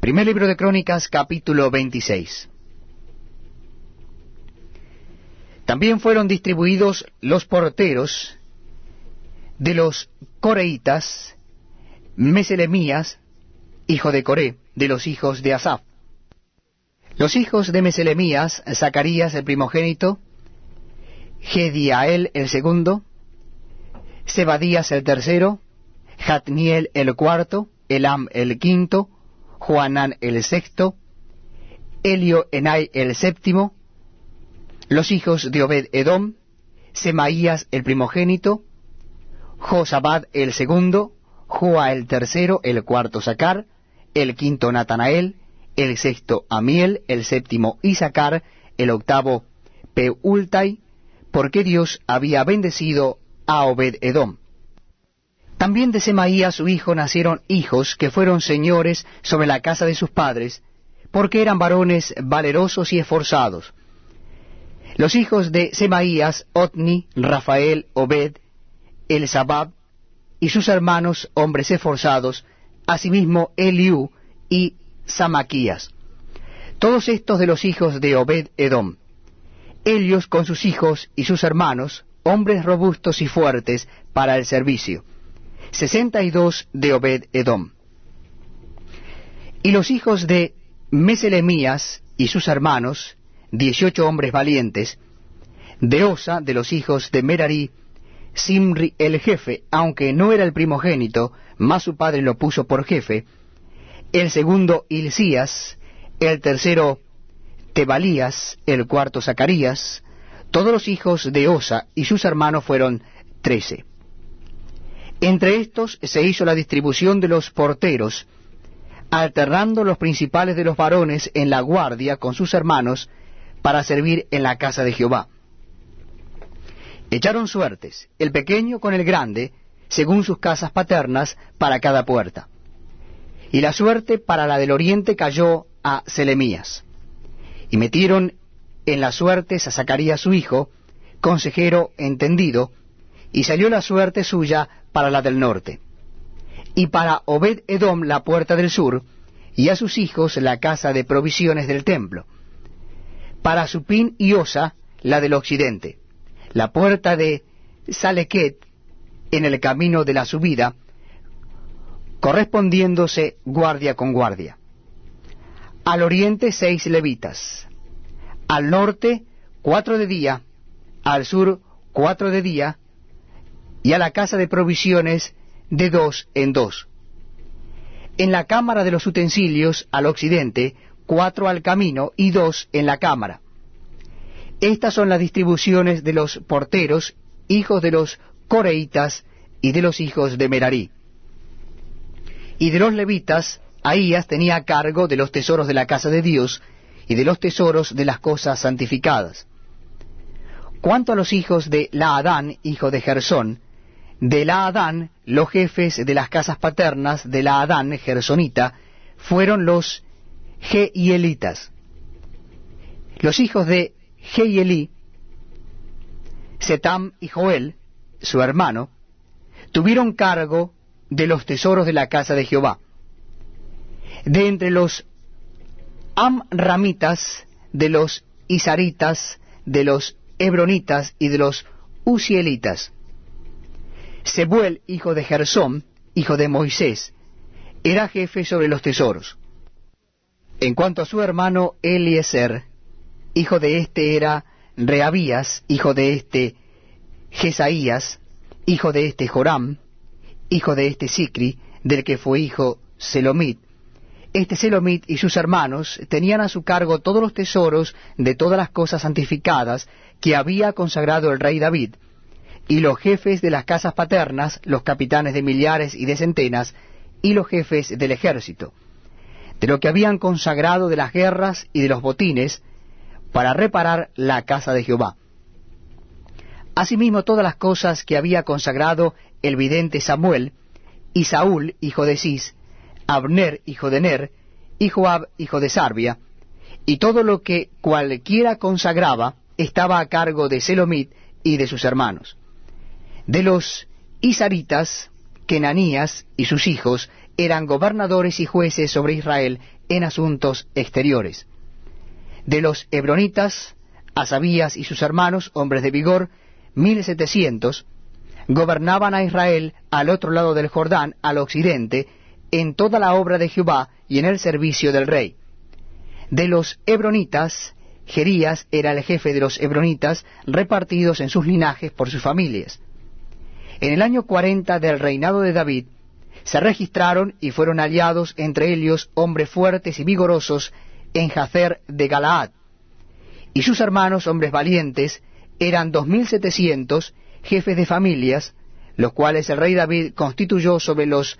Primer libro de Crónicas, capítulo 26. También fueron distribuidos los porteros de los coreitas, Meselemías, hijo de Coré, de los hijos de Asaf. Los hijos de Meselemías, Zacarías el primogénito, Gediael el segundo, Sebadías el tercero, Jatniel el cuarto, Elam el quinto, Juanán el sexto, Elio Enai el séptimo, los hijos de Obed Edom, Semaías el primogénito, Josabad el segundo, Joa el tercero, el cuarto Sacar, el quinto Natanael, el sexto Amiel, el séptimo Isacar, el octavo Peultai, porque Dios había bendecido a Obed Edom. También de Semaías su hijo nacieron hijos que fueron señores sobre la casa de sus padres, porque eran varones valerosos y esforzados. Los hijos de Semaías, Otni, Rafael, Obed, Elzabab, y sus hermanos, hombres esforzados, asimismo Eliú y Samaquías. Todos estos de los hijos de Obed Edom. Ellos con sus hijos y sus hermanos, hombres robustos y fuertes para el servicio sesenta y dos de Obed Edom. Y los hijos de Meselemías y sus hermanos, dieciocho hombres valientes, de Osa, de los hijos de Merari, Simri el jefe, aunque no era el primogénito, mas su padre lo puso por jefe, el segundo Hilcías, el tercero Tebalías, el cuarto Zacarías, todos los hijos de Osa y sus hermanos fueron trece. Entre estos se hizo la distribución de los porteros, alternando los principales de los varones en la guardia con sus hermanos para servir en la casa de Jehová. Echaron suertes, el pequeño con el grande, según sus casas paternas, para cada puerta. Y la suerte para la del oriente cayó a Selemías. Y metieron en las suertes a Zacarías su hijo, consejero entendido, y salió la suerte suya para la del norte. Y para Obed Edom la puerta del sur, y a sus hijos la casa de provisiones del templo. Para Supín y Osa la del occidente, la puerta de Salequet en el camino de la subida, correspondiéndose guardia con guardia. Al oriente seis levitas, al norte cuatro de día, al sur cuatro de día, y a la casa de provisiones de dos en dos. En la cámara de los utensilios al occidente, cuatro al camino y dos en la cámara. Estas son las distribuciones de los porteros, hijos de los coreitas y de los hijos de Merarí. Y de los levitas, Ahías tenía cargo de los tesoros de la casa de Dios y de los tesoros de las cosas santificadas. Cuanto a los hijos de Laadán, hijo de Gersón, de la Adán, los jefes de las casas paternas de la Adán, gersonita, fueron los Geielitas. Los hijos de Geielí, Setam y Joel, su hermano, tuvieron cargo de los tesoros de la casa de Jehová. De entre los Amramitas, de los Isaritas, de los Hebronitas y de los Usielitas Sebuel, hijo de Gersón, hijo de Moisés, era jefe sobre los tesoros. En cuanto a su hermano Eliezer, hijo de éste era Reabías, hijo de éste Jesaías, hijo de éste Joram, hijo de éste Sicri, del que fue hijo Selomit. Este Selomit y sus hermanos tenían a su cargo todos los tesoros de todas las cosas santificadas que había consagrado el rey David, y los jefes de las casas paternas, los capitanes de millares y de centenas, y los jefes del ejército, de lo que habían consagrado de las guerras y de los botines, para reparar la casa de Jehová. Asimismo todas las cosas que había consagrado el vidente Samuel, y Saúl, hijo de Cis, Abner, hijo de Ner, y Joab, hijo de Sarbia, y todo lo que cualquiera consagraba estaba a cargo de Selomit y de sus hermanos. De los Isaritas, Kenanías y sus hijos eran gobernadores y jueces sobre Israel en asuntos exteriores. De los hebronitas, Asabías y sus hermanos, hombres de vigor, mil setecientos, gobernaban a Israel al otro lado del Jordán, al occidente, en toda la obra de Jehová y en el servicio del rey. De los hebronitas, Gerías era el jefe de los hebronitas, repartidos en sus linajes por sus familias. En el año cuarenta del reinado de David, se registraron y fueron aliados entre ellos hombres fuertes y vigorosos en Jacer de Galaad. Y sus hermanos, hombres valientes, eran dos mil setecientos jefes de familias, los cuales el rey David constituyó sobre los